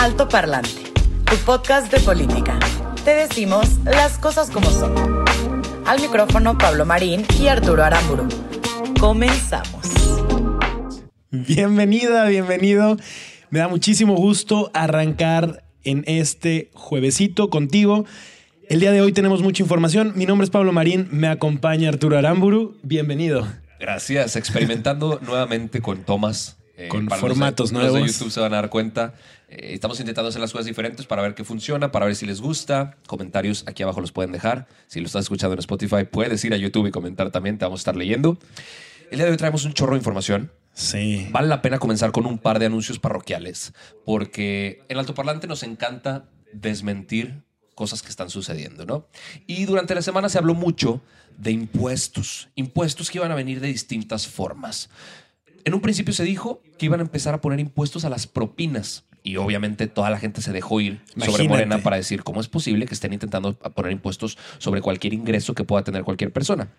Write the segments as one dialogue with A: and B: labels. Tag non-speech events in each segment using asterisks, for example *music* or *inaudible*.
A: Alto Parlante, tu podcast de política. Te decimos las cosas como son. Al micrófono Pablo Marín y Arturo Aramburu. Comenzamos.
B: Bienvenida, bienvenido. Me da muchísimo gusto arrancar en este juevesito contigo. El día de hoy tenemos mucha información. Mi nombre es Pablo Marín, me acompaña Arturo Aramburu. Bienvenido.
C: Gracias. Experimentando *laughs* nuevamente con tomas.
B: eh, con formatos
C: los,
B: nuevos.
C: Los de YouTube se van a dar cuenta. Eh, estamos intentando hacer las cosas diferentes para ver qué funciona, para ver si les gusta. Comentarios aquí abajo los pueden dejar. Si lo estás escuchando en Spotify, puedes ir a YouTube y comentar también. Te vamos a estar leyendo. El día de hoy traemos un chorro de información.
B: Sí.
C: Vale la pena comenzar con un par de anuncios parroquiales, porque en Altoparlante nos encanta desmentir cosas que están sucediendo, ¿no? Y durante la semana se habló mucho de impuestos, impuestos que iban a venir de distintas formas. En un principio se dijo que iban a empezar a poner impuestos a las propinas. Y obviamente toda la gente se dejó ir sobre. Morena para decir cómo es posible que estén intentando poner impuestos sobre cualquier ingreso que pueda tener cualquier persona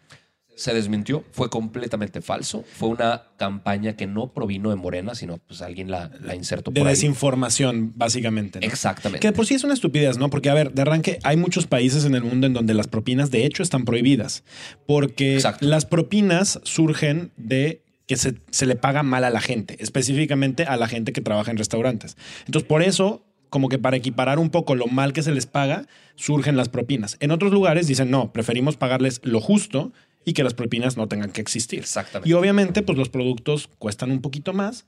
C: se desmintió, fue completamente falso. Fue una campaña que no provino de Morena, sino pues alguien la, la insertó
B: De
C: por ahí.
B: desinformación, básicamente. ¿no?
C: Exactamente.
B: Que de por sí es una estupidez, ¿no? Porque, a ver, de arranque, hay muchos países en el mundo en donde las propinas, de hecho, están prohibidas. Porque
C: Exacto.
B: las propinas surgen de que se, se le paga mal a la gente, específicamente a la gente que trabaja en restaurantes. Entonces, por eso, como que para equiparar un poco lo mal que se les paga, surgen las propinas. En otros lugares dicen, no, preferimos pagarles lo justo y que las propinas no tengan que existir.
C: Exactamente.
B: Y obviamente, pues los productos cuestan un poquito más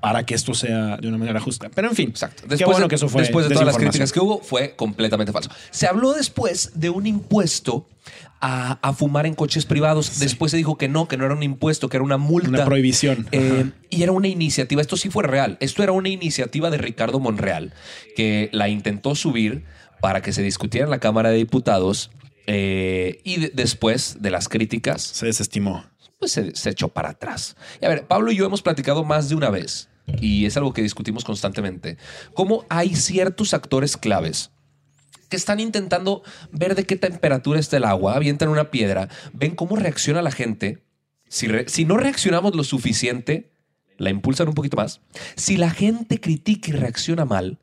B: para que esto sea de una manera justa. Pero en fin,
C: Exacto.
B: qué bueno
C: de,
B: que eso fue
C: después de todas las críticas que hubo, fue completamente falso. Se habló después de un impuesto a, a fumar en coches privados. Después se dijo que no, que no era un impuesto, que era una multa.
B: Una prohibición.
C: Eh, y era una iniciativa, esto sí fue real. Esto era una iniciativa de Ricardo Monreal, que la intentó subir para que se discutiera en la Cámara de Diputados. eh, y de- después de las críticas,
B: Se desestimó.
C: pues se, se echó para atrás. Y a ver, Pablo y yo hemos platicado más de una vez, y es algo que discutimos constantemente, cómo hay ciertos actores claves que están intentando ver de qué temperatura está el agua, avientan una piedra, ven cómo reacciona la gente. Si, re- si no reaccionamos lo suficiente, la impulsan un poquito más. Si la gente critica y reacciona mal,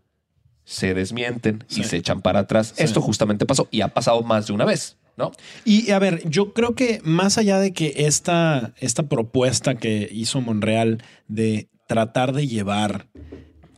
C: se desmienten
B: Sí.
C: y se echan para atrás.
B: Sí.
C: Esto justamente pasó y ha pasado más de una vez, ¿no?
B: Y a ver, yo creo que más allá de que esta, esta propuesta que hizo Monreal de tratar de llevar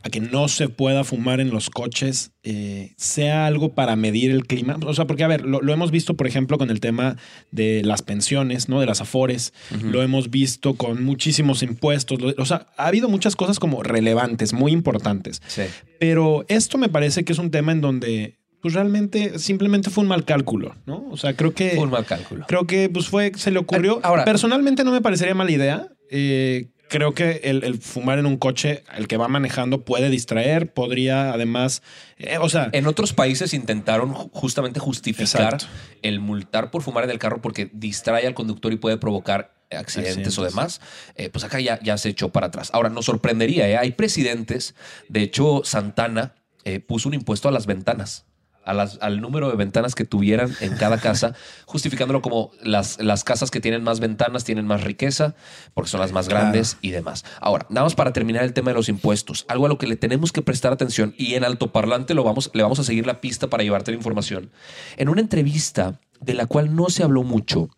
B: a que no se pueda fumar en los coches eh, sea algo para medir el clima. O sea, porque a ver, lo, lo hemos visto, por ejemplo, con el tema de las pensiones, ¿no? De las afores. Lo hemos visto con muchísimos impuestos. O sea, ha habido muchas cosas como relevantes, muy importantes.
C: Sí.
B: Pero esto me parece que es un tema en donde, pues realmente, simplemente fue un mal cálculo, ¿no? O sea, creo que.
C: Fue un mal cálculo.
B: Creo que pues fue, se le ocurrió.
C: Ahora-
B: personalmente no me parecería mala idea. Eh, creo que el, el fumar en un coche, el que va manejando, puede distraer, podría además, eh, o sea,
C: En otros países intentaron ju- justamente justificar
B: Exacto.
C: el multar por fumar en el carro porque distrae al conductor y puede provocar accidentes,
B: Accidentes.
C: o demás. Eh, pues acá ya, ya se echó para atrás. Ahora, nos sorprendería, ¿eh? hay presidentes, de hecho, Santana eh, puso un impuesto a las ventanas. A las- al número de ventanas que tuvieran en cada casa, *laughs* justificándolo como las, las casas que tienen más ventanas tienen más riqueza, porque son las más
B: Claro.
C: grandes y demás. Ahora, nada más para terminar el tema de los impuestos, algo a lo que le tenemos que prestar atención y en altoparlante lo vamos, le vamos a seguir la pista para llevarte la información. En una entrevista de la cual no se habló mucho,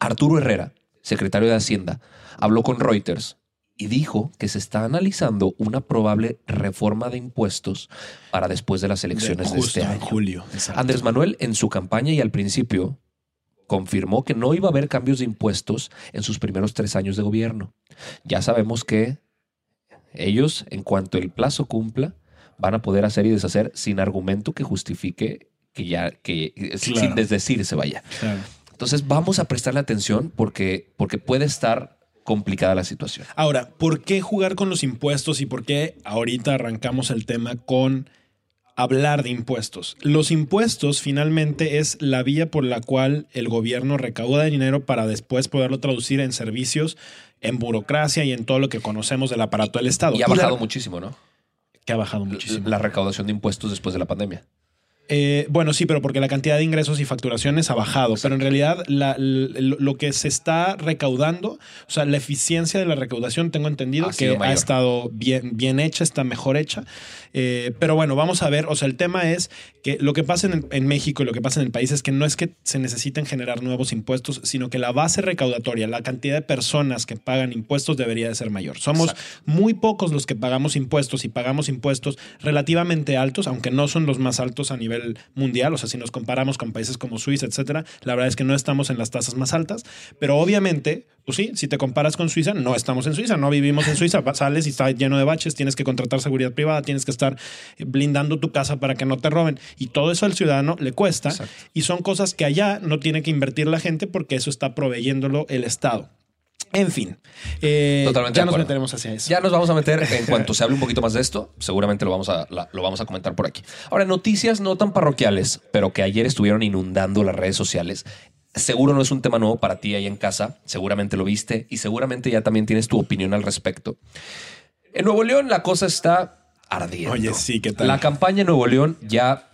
C: Arturo Herrera, secretario de Hacienda, habló con Reuters y dijo que se está analizando una probable reforma de impuestos para después de las elecciones de,
B: justo
C: este
B: en
C: año.
B: julio. exacto.
C: Andrés Manuel en su campaña y al principio confirmó que no iba a haber cambios de impuestos en sus primeros tres años de gobierno. Ya sabemos que ellos, en cuanto el plazo cumpla, van a poder hacer y deshacer sin argumento que justifique que ya, que
B: Claro.
C: sin desdecirse vaya.
B: Claro.
C: Entonces vamos a prestarle atención porque, porque puede estar complicada la situación.
B: Ahora, ¿por qué jugar con los impuestos y por qué ahorita arrancamos el tema con hablar de impuestos? Los impuestos finalmente es la vía por la cual el gobierno recauda dinero para después poderlo traducir en servicios, en burocracia y en todo lo que conocemos del aparato del Estado.
C: Y ha
B: la-
C: bajado muchísimo, ¿no?
B: que ha bajado muchísimo.
C: La recaudación de impuestos después de la pandemia.
B: Eh, bueno, sí, pero porque la cantidad de ingresos y facturaciones ha bajado. Pero en realidad la- lo que se está recaudando, o sea, la eficiencia de la recaudación, tengo entendido
C: Ha
B: que ha estado bien, bien hecha, está mejor hecha. Eh, pero bueno, vamos a ver. O sea, el tema es que lo que pasa en, en México y lo que pasa en el país es que no es que se necesiten generar nuevos impuestos, sino que la base recaudatoria, la cantidad de personas que pagan impuestos debería de ser mayor. Somos
C: Exacto.
B: muy pocos los que pagamos impuestos y pagamos impuestos relativamente altos, aunque no son los más altos a nivel mundial. O sea, si nos comparamos con países como Suiza, etcétera, la verdad es que no estamos en las tasas más altas. Pero obviamente, pues sí, si te comparas con Suiza, no estamos en Suiza, no vivimos en Suiza. Sales y está lleno de baches, tienes que contratar seguridad privada, tienes que estar blindando tu casa para que no te roben. Y todo eso al ciudadano le cuesta.
C: Exacto.
B: Y son cosas que allá no tiene que invertir la gente porque eso está proveyéndolo el Estado. En fin, eh,
C: Totalmente
B: ya nos meteremos hacia eso.
C: Ya nos vamos a meter en cuanto se hable un poquito más de esto. Seguramente lo vamos a, la- lo vamos a comentar por aquí. Ahora, noticias no tan parroquiales, pero que ayer estuvieron inundando las redes sociales. Seguro no es un tema nuevo para ti ahí en casa. Seguramente lo viste y seguramente ya también tienes tu opinión al respecto. En Nuevo León la cosa está ardiendo.
B: Oye, sí, ¿qué tal?
C: La campaña en Nuevo León ya,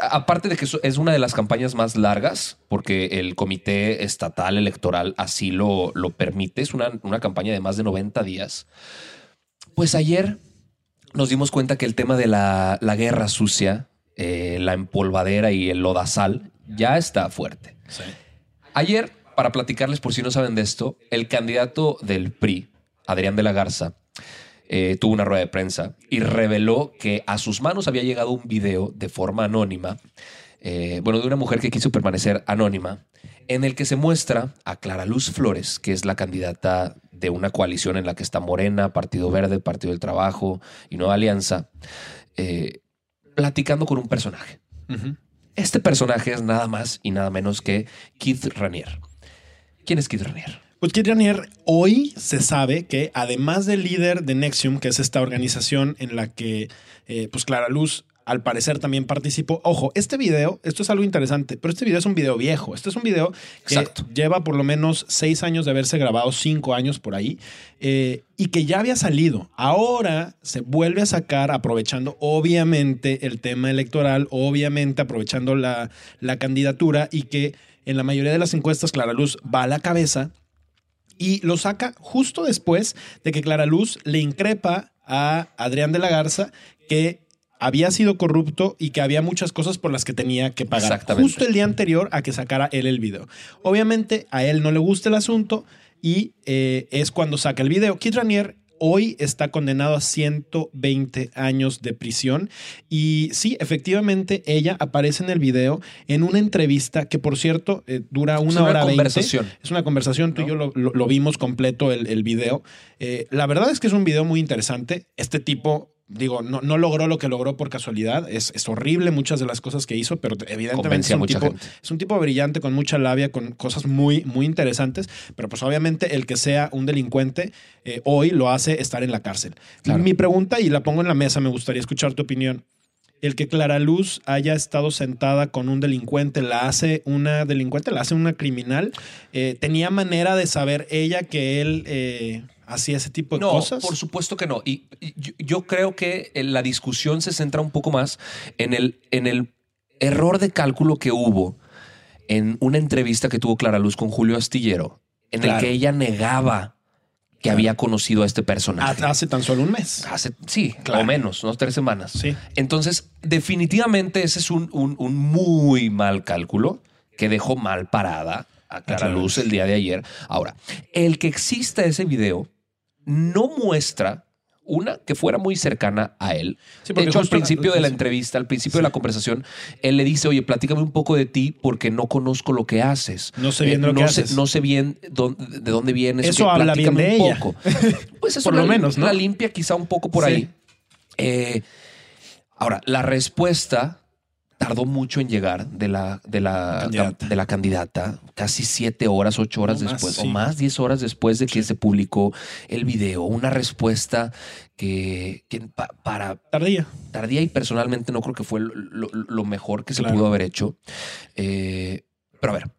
C: aparte de que es una de las campañas más largas, porque el Comité Estatal Electoral así lo, lo permite, es una, una campaña de más de 90 días. Pues ayer nos dimos cuenta que el tema de la, la guerra sucia, eh, la empolvadera y el lodazal ya está fuerte.
B: Sí.
C: Ayer, para platicarles por si no saben de esto, el candidato del PRI, Adrián de la Garza, eh, tuvo una rueda de prensa y reveló que a sus manos había llegado un video de forma anónima, eh, bueno, de una mujer que quiso permanecer anónima, en el que se muestra a Clara Luz Flores, que es la candidata de una coalición en la que está Morena, Partido Verde, Partido del Trabajo y Nueva Alianza, eh, platicando con un personaje. Este personaje es nada más y nada menos que Keith Ranier. ¿Quién es Keith Ranier?
B: Pues Kit Ranier, hoy se sabe que además del líder de Nexium, que es esta organización en la que eh, pues Clara Luz al parecer también participó. Ojo, este video, esto es algo interesante, pero este video es un video viejo. Este es un video que
C: Exacto.
B: lleva por lo menos seis años de haberse grabado, cinco años por ahí, eh, y que ya había salido. Ahora se vuelve a sacar, aprovechando obviamente el tema electoral, obviamente aprovechando la, la candidatura y que en la mayoría de las encuestas Clara Luz va a la cabeza y lo saca justo después de que Clara Luz le increpa a Adrián de la Garza que había sido corrupto y que había muchas cosas por las que tenía que pagar. Justo el día anterior a que sacara él el video. Obviamente a él no le gusta el asunto y eh, es cuando saca el video. Kit Ranier hoy está condenado a 120 años de prisión y sí, efectivamente ella aparece en el video en una entrevista que por cierto eh, dura una,
C: una
B: hora veinte.
C: conversación.
B: Es una conversación, tú y yo lo, lo- lo vimos completo el, el video. Eh, la verdad es que es un video muy interesante. Este tipo, digo, no, no logró lo que logró por casualidad. Es, es horrible muchas de las cosas que hizo, pero evidentemente es un, tipo, es un tipo brillante, con mucha labia, con cosas muy, muy interesantes. Pero pues obviamente el que sea un delincuente eh, hoy lo hace estar en la cárcel.
C: Claro.
B: Mi pregunta, y la pongo en la mesa, me gustaría escuchar tu opinión. El que Clara Luz haya estado sentada con un delincuente, la hace una delincuente, la hace una criminal. Eh, ¿Tenía manera de saber ella que él eh, hacía ese tipo de
C: No,
B: cosas?
C: por supuesto que no. Y, y yo, yo creo que eh, la discusión se centra un poco más en el, en el error de cálculo que hubo en una entrevista que tuvo Clara Luz con Julio Astillero, en el
B: Claro.
C: que ella negaba que había conocido a este personaje.
B: Ha- Hace tan solo un mes.
C: Hace, sí,
B: Claro.
C: o menos, unos tres semanas.
B: Sí.
C: Entonces, definitivamente ese es un, un- un muy mal cálculo que dejó mal parada a Clara Luz. el día de ayer. Ahora, el que exista ese video no muestra una que fuera muy cercana a él.
B: Sí,
C: de hecho, al
B: la-
C: principio de la entrevista, al principio de la conversación, él le dice, oye, platícame un poco de ti porque no conozco lo que haces.
B: No sé bien
C: Eh,
B: lo que
C: sé,
B: haces.
C: No sé bien dónde- de dónde vienes.
B: Eso habla bien de
C: un
B: ella.
C: poco. *laughs* Pues eso
B: Por lo menos, ¿no?
C: la limpia quizá un poco por
B: Sí.
C: ahí. Eh, ahora, la respuesta tardó mucho en llegar de la, de la,
B: Candidata.
C: de la candidata, casi siete horas, ocho horas
B: No, más,
C: después,
B: sí.
C: o más, diez horas después de que se publicó el video. Una respuesta que, que pa- para
B: Tardía.
C: tardía y personalmente no creo que fue lo, mejor que se pudo haber hecho. Eh, pero a ver,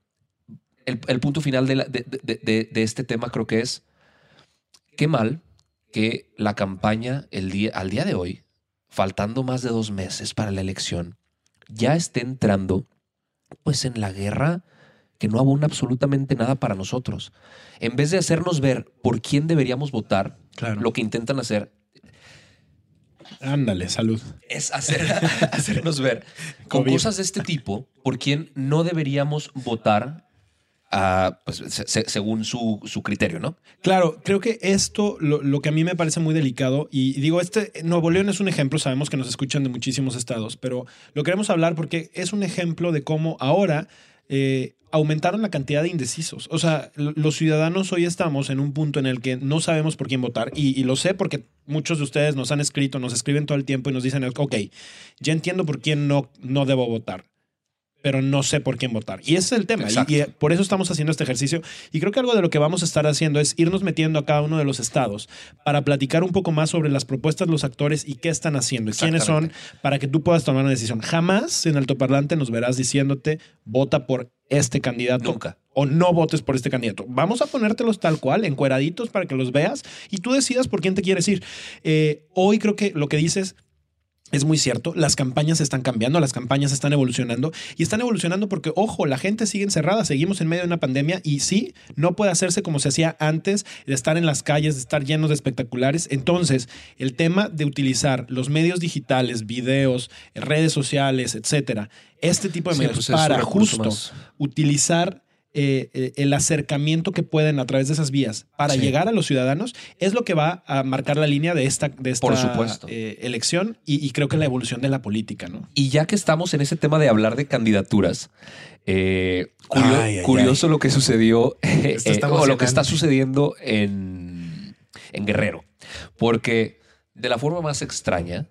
C: el, el punto final de, la- de- de- de- de este tema creo que es qué mal que la campaña el día, al día de hoy, faltando más de dos meses para la elección, ya esté entrando pues en la guerra que no abona absolutamente nada para nosotros. En vez de hacernos ver por quién deberíamos votar,
B: Claro.
C: lo que intentan hacer
B: Ándale, salud.
C: es hacer, *laughs* hacernos ver con
B: COVID.
C: cosas de este tipo por quién no deberíamos votar pues, se- se- según su, su criterio, ¿no?
B: Claro, creo que esto, lo, lo que a mí me parece muy delicado, y digo, este Nuevo León es un ejemplo, sabemos que nos escuchan de muchísimos estados, pero lo queremos hablar porque es un ejemplo de cómo ahora eh, aumentaron la cantidad de indecisos. O sea, los ciudadanos hoy estamos en un punto en el que no sabemos por quién votar, y, y lo sé porque muchos de ustedes nos han escrito, nos escriben todo el tiempo y nos dicen, ok, ya entiendo por quién no, no debo votar pero no sé por quién votar. Y ese es el tema. Y-
C: Exacto.
B: Y, eh, por eso estamos haciendo este ejercicio. Y creo que algo de lo que vamos a estar haciendo es irnos metiendo a cada uno de los estados para platicar un poco más sobre las propuestas, los actores y qué están haciendo y quiénes son para que tú puedas tomar una decisión. Jamás en altoparlante nos verás diciéndote vota por este candidato.
C: Nunca.
B: O no votes por este candidato. Vamos a ponértelos tal cual, encueraditos para que los veas y tú decidas por quién te quieres ir. Eh, hoy creo que lo que dices es muy cierto, las campañas están cambiando, las campañas están evolucionando y están evolucionando porque, ojo, la gente sigue encerrada, seguimos en medio de una pandemia y sí, no puede hacerse como se hacía antes de estar en las calles, de estar llenos de espectaculares. Entonces, el tema de utilizar los medios digitales, videos, redes sociales, etcétera, este tipo de
C: Sí,
B: medios
C: pues
B: para justo
C: más.
B: utilizar eh, eh, el acercamiento que pueden a través de esas vías para
C: Sí.
B: llegar a los ciudadanos es lo que va a marcar la línea de esta, de esta
C: Por supuesto.
B: eh, elección y, y creo que la evolución de la política, ¿no?
C: Y ya que estamos en ese tema de hablar de candidaturas, eh, curio-
B: Ay, ay,
C: curioso lo que sucedió *laughs* o lo que está sucediendo en, en Guerrero. Porque de la forma más extraña,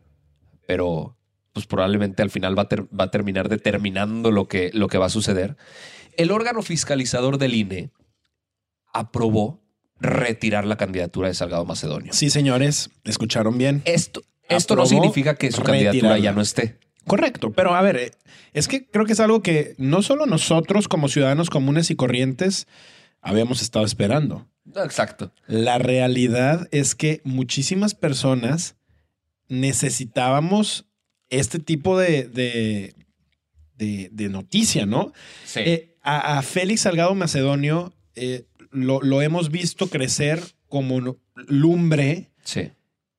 C: pero pues probablemente al final va a, ter- va a terminar determinando lo que, lo que va a suceder, el órgano fiscalizador del INE aprobó retirar la candidatura de Salgado Macedonio.
B: Sí, señores, escucharon bien.
C: Esto, esto no significa que su candidatura ya no esté.
B: Correcto, pero a ver, es que creo que es algo que no solo nosotros como ciudadanos comunes y corrientes habíamos estado esperando.
C: Exacto.
B: La realidad es que muchísimas personas necesitábamos este tipo de, de, de- de noticia, ¿no?
C: Sí.
B: Eh, a, a Félix Salgado Macedonio eh, lo, lo hemos visto crecer como lumbre
C: sí.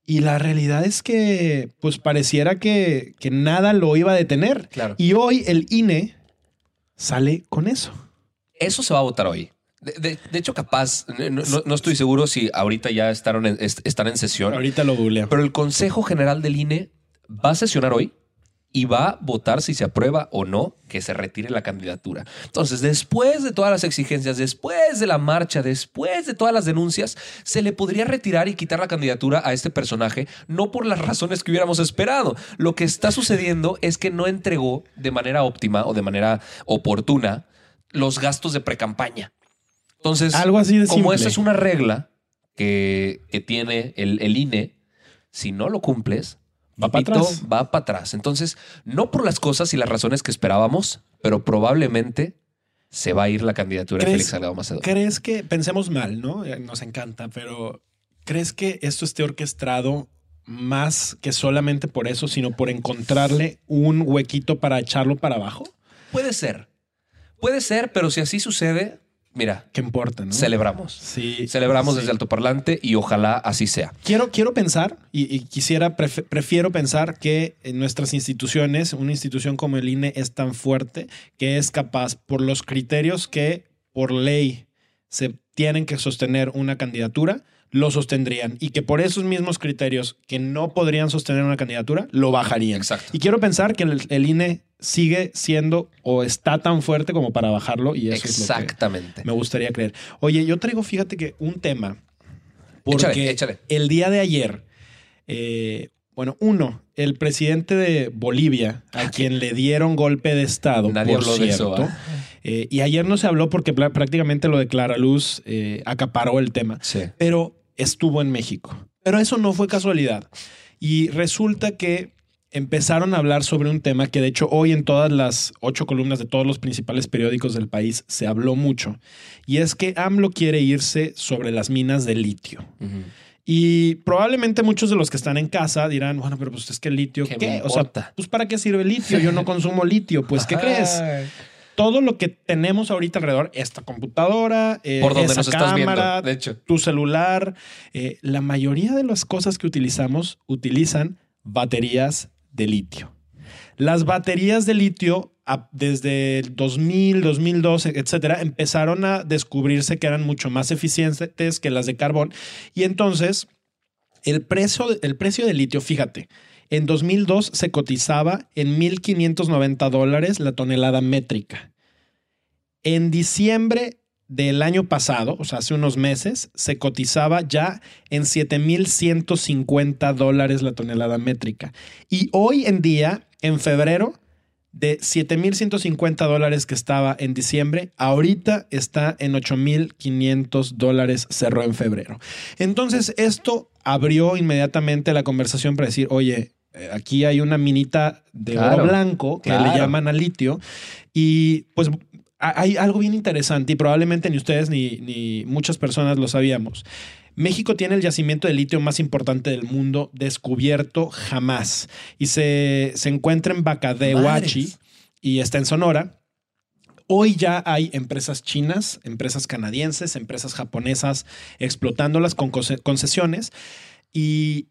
B: y la realidad es que pues pareciera que, que nada lo iba a detener.
C: Claro.
B: Y hoy el INE sale con eso.
C: Eso se va a votar hoy. De, de- de hecho, capaz, no, no- estoy seguro si ahorita ya estaron en- est- están en sesión,
B: Ahorita lo googleo.
C: pero el Consejo General del INE va a sesionar hoy y va a votar si se aprueba o no que se retire la candidatura. Entonces, después de todas las exigencias, después de la marcha, después de todas las denuncias, se le podría retirar y quitar la candidatura a este personaje, no por las razones que hubiéramos esperado. Lo que está sucediendo es que no entregó de manera óptima o de manera oportuna los gastos de precampaña. Entonces,
B: Algo así de
C: como esa es una regla que, que tiene el, el INE, si no lo cumples,
B: Va para atrás.
C: va para atrás. Entonces, no por las cosas y las razones que esperábamos, pero probablemente se va a ir la candidatura de
B: ¿Crees-
C: Félix Salgado Macedonio.
B: ¿Crees que, pensemos mal, ¿no? Eh, Nos encanta, pero ¿crees que esto esté orquestado más que solamente por eso, sino por encontrarle un huequito para echarlo para abajo?
C: Puede ser. Puede ser, pero si así sucede, mira,
B: ¿Qué importa, no?
C: celebramos.
B: Sí.
C: Celebramos
B: sí.
C: desde altoparlante y ojalá así sea.
B: Quiero, quiero pensar y, y quisiera, pref- prefiero pensar que en nuestras instituciones, una institución como el INE es tan fuerte que es capaz, por los criterios que por ley se tienen que sostener una candidatura, lo sostendrían y que por esos mismos criterios que no podrían sostener una candidatura, lo bajarían.
C: Exacto.
B: Y quiero pensar que el, el INE sigue siendo o está tan fuerte como para bajarlo y eso es lo que
C: Exactamente.
B: me gustaría creer. Oye, yo traigo, fíjate que un tema. Porque
C: Échale, échale.
B: el día de ayer, eh, Bueno, uno, el presidente de Bolivia, a quien le dieron golpe de Estado,
C: Nadie
B: por
C: habló de eso,
B: cierto.
C: ¿ah?
B: Eh, y ayer no se habló porque prácticamente lo de Clara Luz eh, acaparó el tema,
C: Sí.
B: pero estuvo en México. Pero eso no fue casualidad. Y resulta que empezaron a hablar sobre un tema que de hecho hoy en todas las ocho columnas de todos los principales periódicos del país se habló mucho. Y es que AMLO quiere irse sobre las minas de litio. Y probablemente muchos de los que están en casa dirán, bueno, pero pues es que el litio,
C: ¿Qué
B: O sea, pues ¿para qué sirve el litio? Yo no consumo litio. Pues, ¿qué crees? Todo lo que tenemos ahorita alrededor, esta computadora, eh,
C: Por donde
B: esa
C: nos estás viendo,
B: cámara,
C: de hecho.
B: tu celular, eh, la mayoría de las cosas que utilizamos utilizan baterías de litio. Las baterías de litio desde el 2000, 2012, etcétera, empezaron a descubrirse que eran mucho más eficientes que las de carbón y entonces el precio, el precio del litio, fíjate, en 2002 se cotizaba en 1.590 dólares la tonelada métrica. En diciembre del año pasado, o sea, hace unos meses, se cotizaba ya en 7.150 dólares la tonelada métrica. Y hoy en día, en febrero, de 7.150 dólares que estaba en diciembre, ahorita está en 8.500 dólares, cerró en febrero. Entonces, esto abrió inmediatamente la conversación para decir, oye, aquí hay una minita de
C: Claro,
B: oro blanco que le llaman a litio. Y pues hay algo bien interesante y probablemente ni ustedes ni, ni muchas personas lo sabíamos. México tiene el yacimiento de litio más importante del mundo descubierto jamás. Y se, se encuentra en Bacadehuachi y está en Sonora. Hoy ya hay empresas chinas, empresas canadienses, empresas japonesas explotándolas con conce- concesiones. Y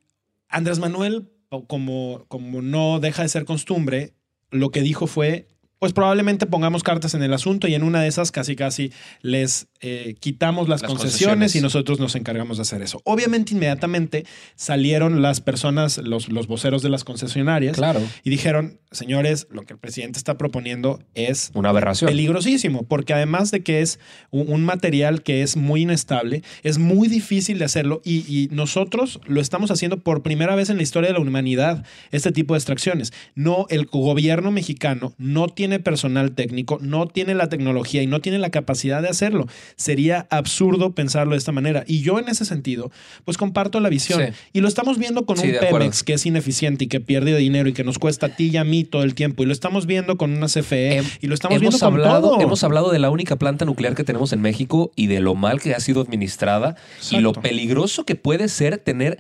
B: Andrés Manuel, como, como no deja de ser costumbre, lo que dijo fue, pues probablemente pongamos cartas en el asunto y en una de esas casi casi les eh, quitamos las,
C: Las
B: concesiones,
C: concesiones.
B: y nosotros nos encargamos de hacer eso. Obviamente inmediatamente salieron las personas, los, los voceros de las concesionarias
C: Claro.
B: y dijeron, señores, lo que el presidente está proponiendo es
C: Una aberración.
B: peligrosísimo, porque además de que es un, un material que es muy inestable, es muy difícil de hacerlo y, y nosotros lo estamos haciendo por primera vez en la historia de la humanidad, este tipo de extracciones. No, el gobierno mexicano no tiene personal técnico, no tiene la tecnología y no tiene la capacidad de hacerlo. Sería absurdo pensarlo de esta manera. Y yo en ese sentido, pues comparto la visión.
C: Sí.
B: Y lo estamos viendo con
C: Sí,
B: un. Pemex que es ineficiente y que pierde dinero y que nos cuesta a ti y a mí todo el tiempo. Y lo estamos viendo con una CFE
C: Hem-
B: y lo estamos
C: hemos
B: viendo con
C: hablado,
B: todo.
C: Hemos hablado de la única planta nuclear que tenemos en México y de lo mal que ha sido administrada y lo peligroso que puede ser tener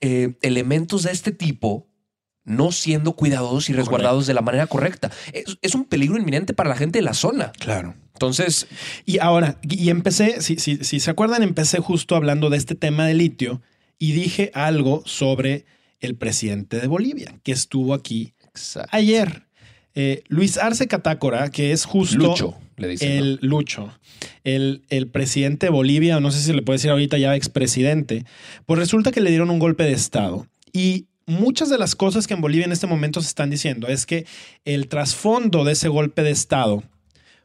C: eh, elementos de este tipo no siendo cuidadosos y resguardados de la manera correcta. Es, es un peligro inminente para la gente de la zona.
B: Claro.
C: Entonces,
B: Y ahora, y empecé, si, si, si se acuerdan, empecé justo hablando de este tema de litio y dije algo sobre el presidente de Bolivia, que estuvo aquí ayer. Eh, Luis Arce Catácora, que es justo
C: Lucho, le dicen. ¿no?
B: el Lucho, el, el presidente de Bolivia, no sé si le puede decir ahorita ya expresidente, pues resulta que le dieron un golpe de Estado. Y muchas de las cosas que en Bolivia en este momento se están diciendo es que el trasfondo de ese golpe de Estado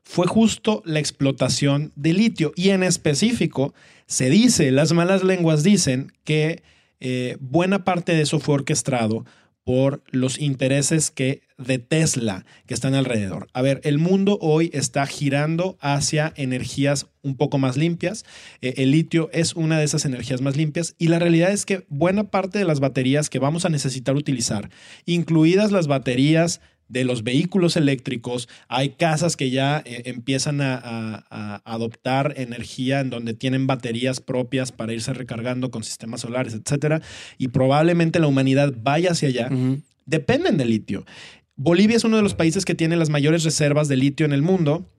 B: fue justo la explotación de litio. Y en específico, se dice, las malas lenguas dicen que eh, buena parte de eso fue orquestado por los intereses que de Tesla que están alrededor. A ver, el mundo hoy está girando hacia energías un poco más limpias. Eh, el litio es una de esas energías más limpias y la realidad es que buena parte de las baterías que vamos a necesitar utilizar, incluidas las baterías de los vehículos eléctricos, hay casas que ya eh, empiezan a, a- a adoptar energía en donde tienen baterías propias para irse recargando con sistemas solares, etcétera, y probablemente la humanidad vaya hacia allá dependen del litio. Bolivia es uno de los países que tiene las mayores reservas de litio en el mundo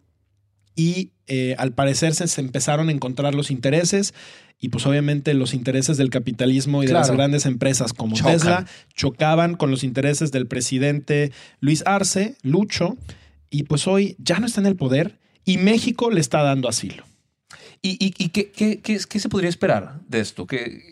B: y eh, al parecer se, se empezaron a encontrar los intereses y pues obviamente los intereses del capitalismo y de las grandes empresas como
C: Chocan.
B: Tesla chocaban con los intereses del presidente Luis Arce, Lucho, y pues hoy ya no está en el poder y México le está dando asilo.
C: ¿Y, y- y qué, qué- qué- qué se podría esperar de esto? Que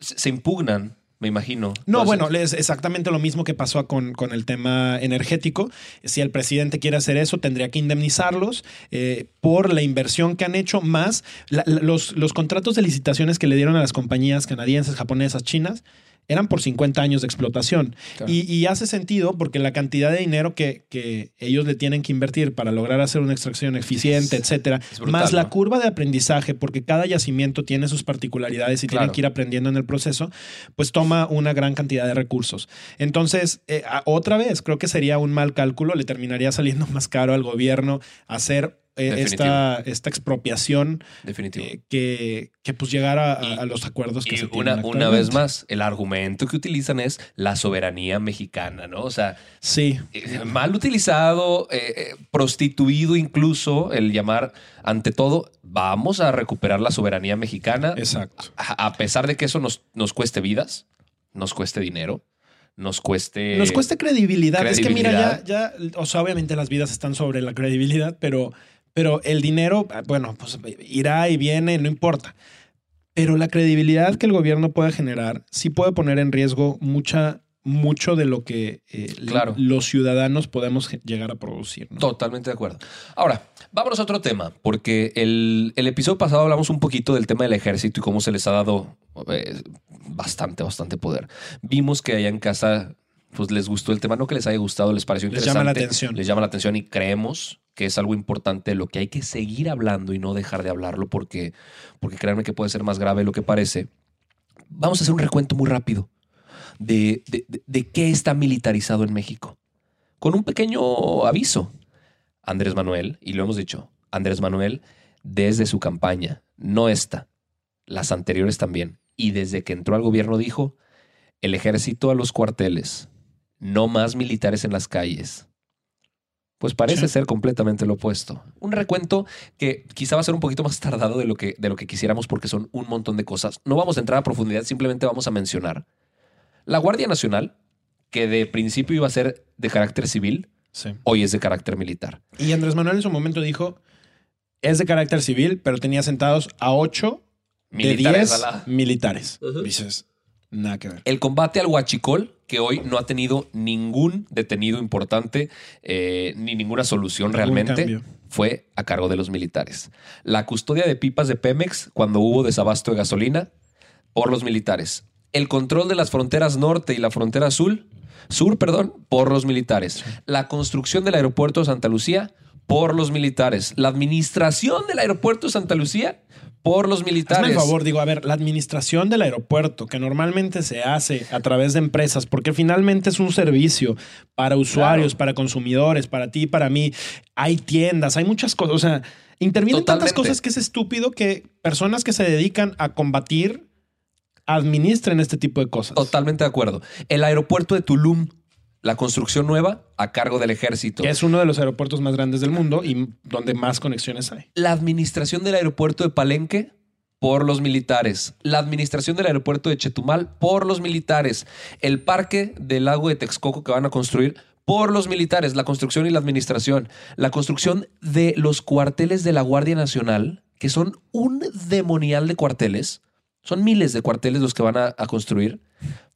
C: se impugnan, me imagino.
B: No,
C: Entonces,
B: bueno, es exactamente lo mismo que pasó con, con el tema energético. Si el presidente quiere hacer eso, tendría que indemnizarlos eh, por la inversión que han hecho, más la- los, los contratos de licitaciones que le dieron a las compañías canadienses, japonesas, chinas. Eran por 50 años de explotación.
C: Claro.
B: Y, y hace sentido porque la cantidad de dinero que, que ellos le tienen que invertir para lograr hacer una extracción eficiente, etcétera,
C: es brutal,
B: más la curva de aprendizaje, porque cada yacimiento tiene sus particularidades y
C: Claro.
B: tienen que ir aprendiendo en el proceso, pues toma una gran cantidad de recursos. Entonces, eh, otra vez, creo que sería un mal cálculo, le terminaría saliendo *laughs* más caro al gobierno hacer eh, esta, esta expropiación
C: Definitivo.
B: eh, que, que pues llegara a,
C: Y-
B: a los acuerdos que
C: Y
B: se tienen
C: una, una vez más, el argumento que utilizan es la soberanía mexicana, ¿no? O sea,
B: Sí,
C: eh, mal utilizado, prostituido incluso el llamar ante todo, vamos a recuperar la soberanía mexicana,
B: exacto.
C: a, a pesar de que eso nos, nos cueste vidas, nos cueste dinero, nos cueste...
B: Nos cuesta credibilidad. Es que mira, ya,
C: credibilidad.
B: ya, o sea, obviamente las vidas están sobre la credibilidad, pero, pero el dinero, ah, bueno, pues irá y viene, no importa. Pero la credibilidad que el gobierno pueda generar sí puede poner en riesgo mucha, mucho de lo que eh,
C: Claro.
B: los ciudadanos podemos llegar a producir. ¿no?
C: Totalmente de acuerdo. Ahora, vámonos a otro tema, porque el, el episodio pasado hablamos un poquito del tema del ejército y cómo se les ha dado eh, bastante, bastante poder. Vimos que allá en casa pues les gustó el tema, no que les haya gustado, les pareció
B: Les
C: interesante.
B: llama la atención.
C: Les llama la atención y creemos que es algo importante de lo que hay que seguir hablando y no dejar de hablarlo porque, porque créanme que puede ser más grave de lo que parece. Vamos a hacer un recuento muy rápido de, de, de- de qué está militarizado en México. Con un pequeño aviso. Andrés Manuel, y lo hemos dicho, Andrés Manuel, desde su campaña, no esta, las anteriores también, y desde que entró al gobierno dijo, el ejército a los cuarteles, no más militares en las calles. Pues parece
B: Sí.
C: ser completamente lo opuesto. Un recuento que quizá va a ser un poquito más tardado de lo, que, de lo que quisiéramos porque son un montón de cosas. No vamos a entrar a profundidad, simplemente vamos a mencionar. La Guardia Nacional, que de principio iba a ser de carácter civil,
B: Sí.
C: hoy es de carácter militar.
B: Y Andrés Manuel en su momento dijo, es de carácter civil, pero tenía sentados a ocho de
C: Militares
B: 10
C: a la-
B: militares. Dices, nada que ver.
C: El combate al huachicol, que hoy no ha tenido ningún detenido importante eh, ni ninguna solución realmente, fue a cargo de los militares. La custodia de pipas de Pemex cuando hubo desabasto de gasolina por los militares. El control de las fronteras norte y la frontera sur, sur, perdón, por los militares. La construcción del aeropuerto de Santa Lucía por los militares. La administración del aeropuerto de Santa Lucía por los militares.
B: Hazme el favor, digo, a ver, la administración del aeropuerto, que normalmente se hace a través de empresas, porque finalmente es un servicio para usuarios,
C: Claro.
B: para consumidores, para ti, para mí. Hay tiendas, hay muchas cosas. O sea, intervienen tantas cosas que es estúpido que personas que se dedican a combatir administren este tipo de cosas.
C: Totalmente de acuerdo. El aeropuerto de Tulum, la construcción nueva a cargo del ejército.
B: Que es uno de los aeropuertos más grandes del mundo y donde más conexiones hay.
C: La administración del aeropuerto de Palenque por los militares. La administración del aeropuerto de Chetumal por los militares. El parque del lago de Texcoco que van a construir por los militares. La construcción y la administración. La construcción de los cuarteles de la Guardia Nacional, que son un demonial de cuarteles. Son miles de cuarteles los que van a, a construir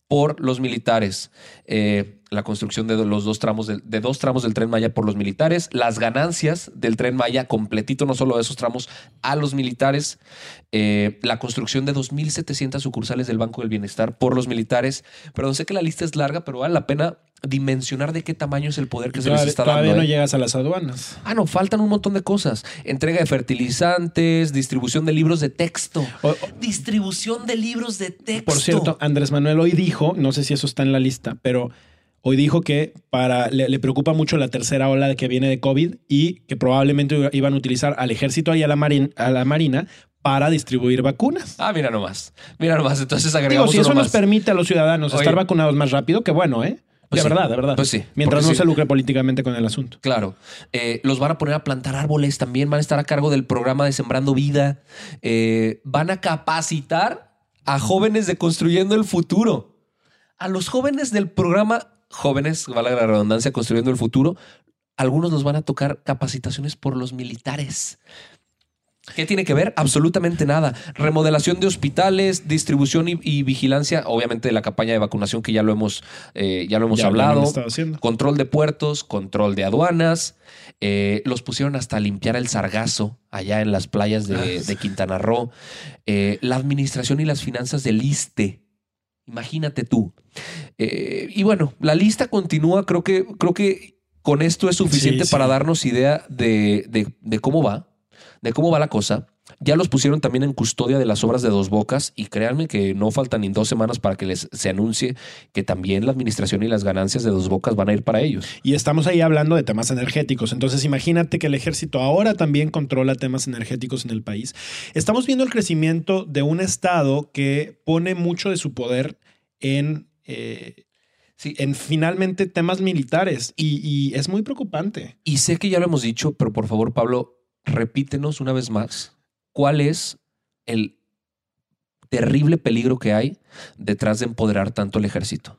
C: por los militares. Eh, la construcción de los dos tramos del- de dos tramos del tren Maya por los militares, las ganancias del tren Maya completito, no solo de esos tramos, a los militares, eh, la construcción de 2.700 sucursales del Banco del Bienestar por los militares. Perdón, sé que la lista es larga, pero vale la pena dimensionar de qué tamaño es el poder que se les
B: Todavía,
C: está
B: todavía
C: dando.
B: no
C: ¿eh?
B: llegas a las aduanas.
C: Ah, no, faltan un montón de cosas. Entrega de fertilizantes, distribución de libros de texto.
B: O- o-
C: Distribución de libros de texto.
B: Por cierto, Andrés Manuel hoy dijo, no sé si eso está en la lista, pero hoy dijo que para le, le preocupa mucho la tercera ola que viene de COVID y que probablemente iban a utilizar al ejército y a la, marin- a la marina para distribuir vacunas.
C: Ah, mira nomás. Mira nomás. Entonces
B: Digo,
C: agregamos
B: si eso
C: uno
B: nos
C: más.
B: permite a los ciudadanos
C: Oye.
B: estar vacunados más rápido, qué bueno, ¿eh?
C: Pues
B: de
C: sí.
B: verdad, de verdad.
C: Pues sí,
B: Mientras no
C: sí.
B: se lucre políticamente con el asunto.
C: Claro. Eh, los van a poner a plantar árboles también. Van a estar a cargo del programa de Sembrando Vida. Eh, van a capacitar a jóvenes de Construyendo el Futuro. A los jóvenes del programa, jóvenes, valga la redundancia, Construyendo el Futuro, algunos nos van a tocar capacitaciones por los militares. ¿Qué tiene que ver? Absolutamente nada. Remodelación de hospitales, distribución y, y vigilancia, obviamente de la campaña de vacunación que ya lo hemos, eh, ya lo hemos
B: Ya
C: hablado. Control de puertos, control de aduanas. Eh, los pusieron hasta limpiar el sargazo allá en las playas de,
B: Ah,
C: de Quintana Roo. Eh, la administración y las finanzas del ISTE. Imagínate tú. Eh, y bueno, la lista continúa. Creo que, creo que con esto es suficiente
B: Sí, sí.
C: para darnos idea de, de- de cómo va, de cómo va la cosa. Ya los pusieron también en custodia de las obras de Dos Bocas y créanme que no faltan ni dos semanas para que les se anuncie que también la administración y las ganancias de Dos Bocas van a ir para ellos.
B: Y estamos ahí hablando de temas energéticos. Entonces, imagínate que el ejército ahora también controla temas energéticos en el país. Estamos viendo el crecimiento de un Estado que pone mucho de su poder en, eh,
C: Sí,
B: en finalmente temas militares. Y, y es muy preocupante.
C: Y sé que ya lo hemos dicho, pero por favor, Pablo, repítenos una vez más cuál es el terrible peligro que hay detrás de empoderar tanto el ejército.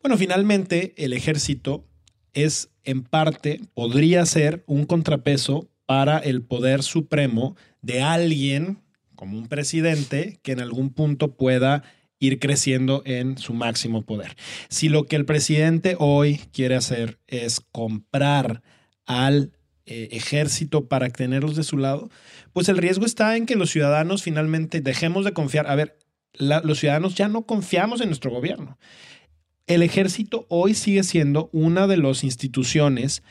B: Bueno, finalmente el ejército es en parte, podría ser un contrapeso para el poder supremo de alguien como un presidente que en algún punto pueda ir creciendo en su máximo poder. Si lo que el presidente hoy quiere hacer es comprar al eh, ejército para tenerlos de su lado, pues el riesgo está en que los ciudadanos finalmente dejemos de confiar. A ver, la- los ciudadanos ya no confiamos en nuestro gobierno. El ejército hoy sigue siendo una de las instituciones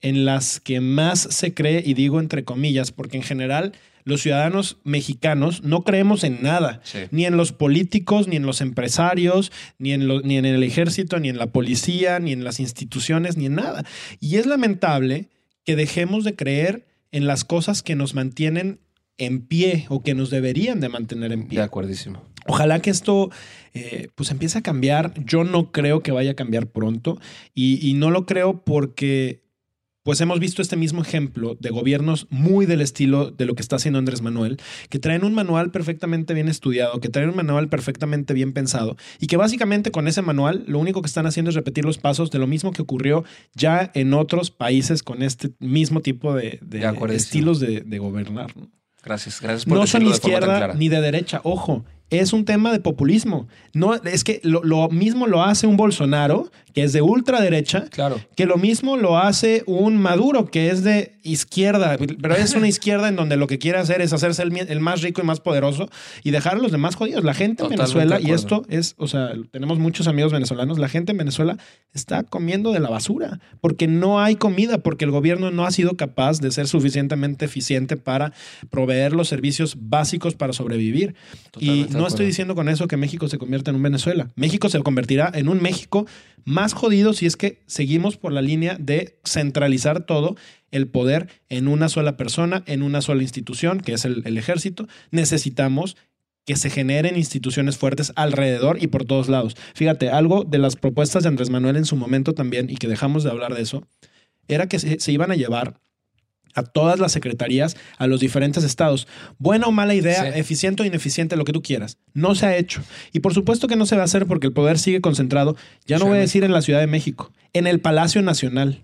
B: en las que más se cree, y digo entre comillas, porque en general los ciudadanos mexicanos no creemos en nada, ni en los políticos, ni en los empresarios, ni en, lo- ni en el ejército, ni en la policía, ni en las instituciones, ni en nada. Y es lamentable que dejemos de creer en las cosas que nos mantienen en pie o que nos deberían de mantener en pie.
C: De acuerdísimo.
B: Ojalá que esto eh, pues empiece a cambiar. Yo no creo que vaya a cambiar pronto y, y no lo creo porque pues hemos visto este mismo ejemplo de gobiernos muy del estilo de lo que está haciendo Andrés Manuel, que traen un manual perfectamente bien estudiado, que traen un manual perfectamente bien pensado y que básicamente con ese manual lo único que están haciendo es repetir los pasos de lo mismo que ocurrió ya en otros países con este mismo tipo de, de
C: De acuerdísimo.
B: estilos de, de gobernar.
C: Gracias, gracias por
B: no son
C: de
B: izquierda ni de derecha. Ojo, es un tema de populismo. No, es que lo, lo mismo lo hace un Bolsonaro, que es de ultraderecha,
C: Claro.
B: que lo mismo lo hace un Maduro, que es de izquierda, pero es una izquierda en donde lo que quiere hacer es hacerse el, más rico y más poderoso y dejar a los demás jodidos. La gente en Venezuela, y esto es, o sea, tenemos muchos amigos venezolanos, la gente en Venezuela está comiendo de la basura porque no hay comida, porque el gobierno no ha sido capaz de ser suficientemente eficiente para proveer los servicios básicos para sobrevivir.
C: Totalmente
B: y
C: de
B: no estoy diciendo con eso que México se convierta en un Venezuela. México se convertirá en un México más jodido si es que seguimos por la línea de centralizar todo el poder en una sola persona, en una sola institución, que es el, el ejército. Necesitamos que se generen instituciones fuertes alrededor y por todos lados. Fíjate, algo de las propuestas de Andrés Manuel en su momento también, y que dejamos de hablar de eso, era que se, se iban a llevar a todas las secretarías, a los diferentes estados. Buena o mala idea,
C: Sí.
B: eficiente o ineficiente, lo que tú quieras. No se ha hecho. Y por supuesto que no se va a hacer porque el poder sigue concentrado, ya no voy a decir en la Ciudad de México, en el Palacio Nacional.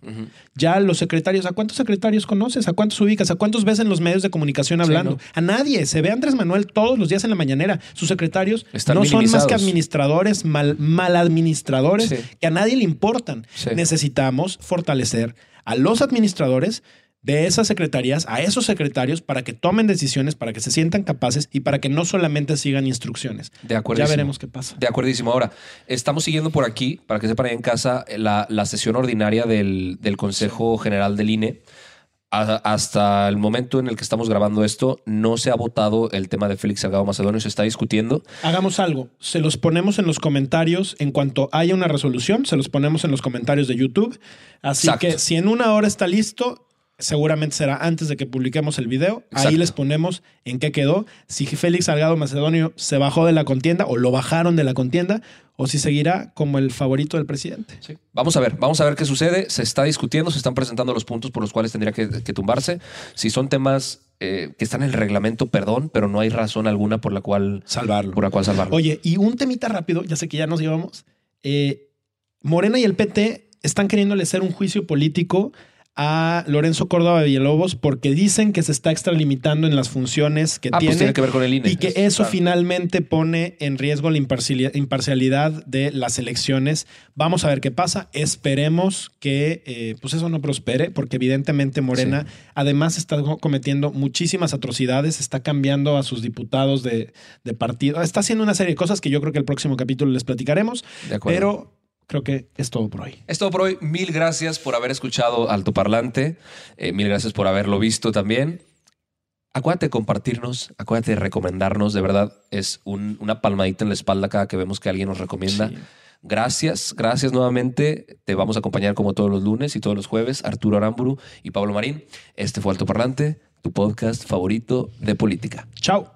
B: Ya los secretarios, ¿a cuántos secretarios conoces? ¿A cuántos ubicas? ¿A cuántos ves en los medios de comunicación
C: Sí,
B: hablando?
C: ¿no?
B: A nadie. Se ve a Andrés Manuel todos los días en la mañanera. Sus secretarios
C: Están
B: no son más que administradores, mal, mal administradores,
C: Sí.
B: que a nadie le importan. Necesitamos fortalecer a los administradores de esas secretarías, a esos secretarios, para que tomen decisiones, para que se sientan capaces y para que no solamente sigan instrucciones.
C: De acuerdo.
B: Ya veremos qué pasa.
C: De acuerdísimo. Ahora, estamos siguiendo por aquí, para que sepan ahí en casa, la, la sesión ordinaria del, del Consejo General del INE. A- hasta el momento en el que estamos grabando esto, no se ha votado el tema de Félix Salgado Macedonio, se está discutiendo.
B: Hagamos algo. Se los ponemos en los comentarios en cuanto haya una resolución. Se los ponemos en los comentarios de YouTube. Así
C: Exacto.
B: que si en una hora está listo, seguramente será antes de que publiquemos el video.
C: Exacto.
B: Ahí les ponemos en qué quedó. Si Félix Salgado Macedonio se bajó de la contienda o lo bajaron de la contienda o si seguirá como el favorito del presidente.
C: Vamos a ver, vamos a ver qué sucede. Se está discutiendo, se están presentando los puntos por los cuales tendría que, que tumbarse. Si son temas eh, que están en el reglamento, perdón, pero no hay razón alguna por la cual,
B: Salvarlo.
C: por la cual salvarlo.
B: Oye, y un temita rápido, ya sé que ya nos llevamos. Eh, Morena y el PT están queriéndole hacer un juicio político a Lorenzo Córdoba Villalobos porque dicen que se está extralimitando en las funciones que
C: Ah, pues
B: tiene.
C: tiene que ver con el INE.
B: Y que
C: Es-
B: eso
C: claro.
B: finalmente pone en riesgo la imparciali- imparcialidad de las elecciones. Vamos a ver qué pasa. Esperemos que eh, pues eso no prospere, porque evidentemente Morena además está cometiendo muchísimas atrocidades, está cambiando a sus diputados de, de partido, está haciendo una serie de cosas que yo creo que el próximo capítulo les platicaremos,
C: De acuerdo.
B: pero creo que es todo por hoy.
C: Es todo por hoy. Mil gracias por haber escuchado Altoparlante. Eh, mil gracias por haberlo visto también. Acuérdate de compartirnos, acuérdate de recomendarnos. De verdad, es un- una palmadita en la espalda cada que vemos que alguien nos recomienda.
B: Sí.
C: Gracias, gracias nuevamente. Te vamos a acompañar como todos los lunes y todos los jueves. Arturo Aramburu y Pablo Marín. Este fue Altoparlante, tu podcast favorito de política.
B: Chao.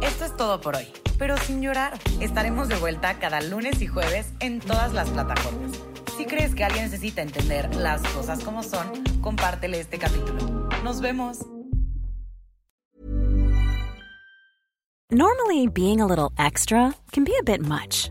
A: Esto es todo por hoy, pero sin llorar. Estaremos de vuelta cada lunes y jueves en todas las plataformas. Si crees que alguien necesita entender las cosas como son, compártele este capítulo. Nos vemos.
D: Normally, being a little extra can be a bit much,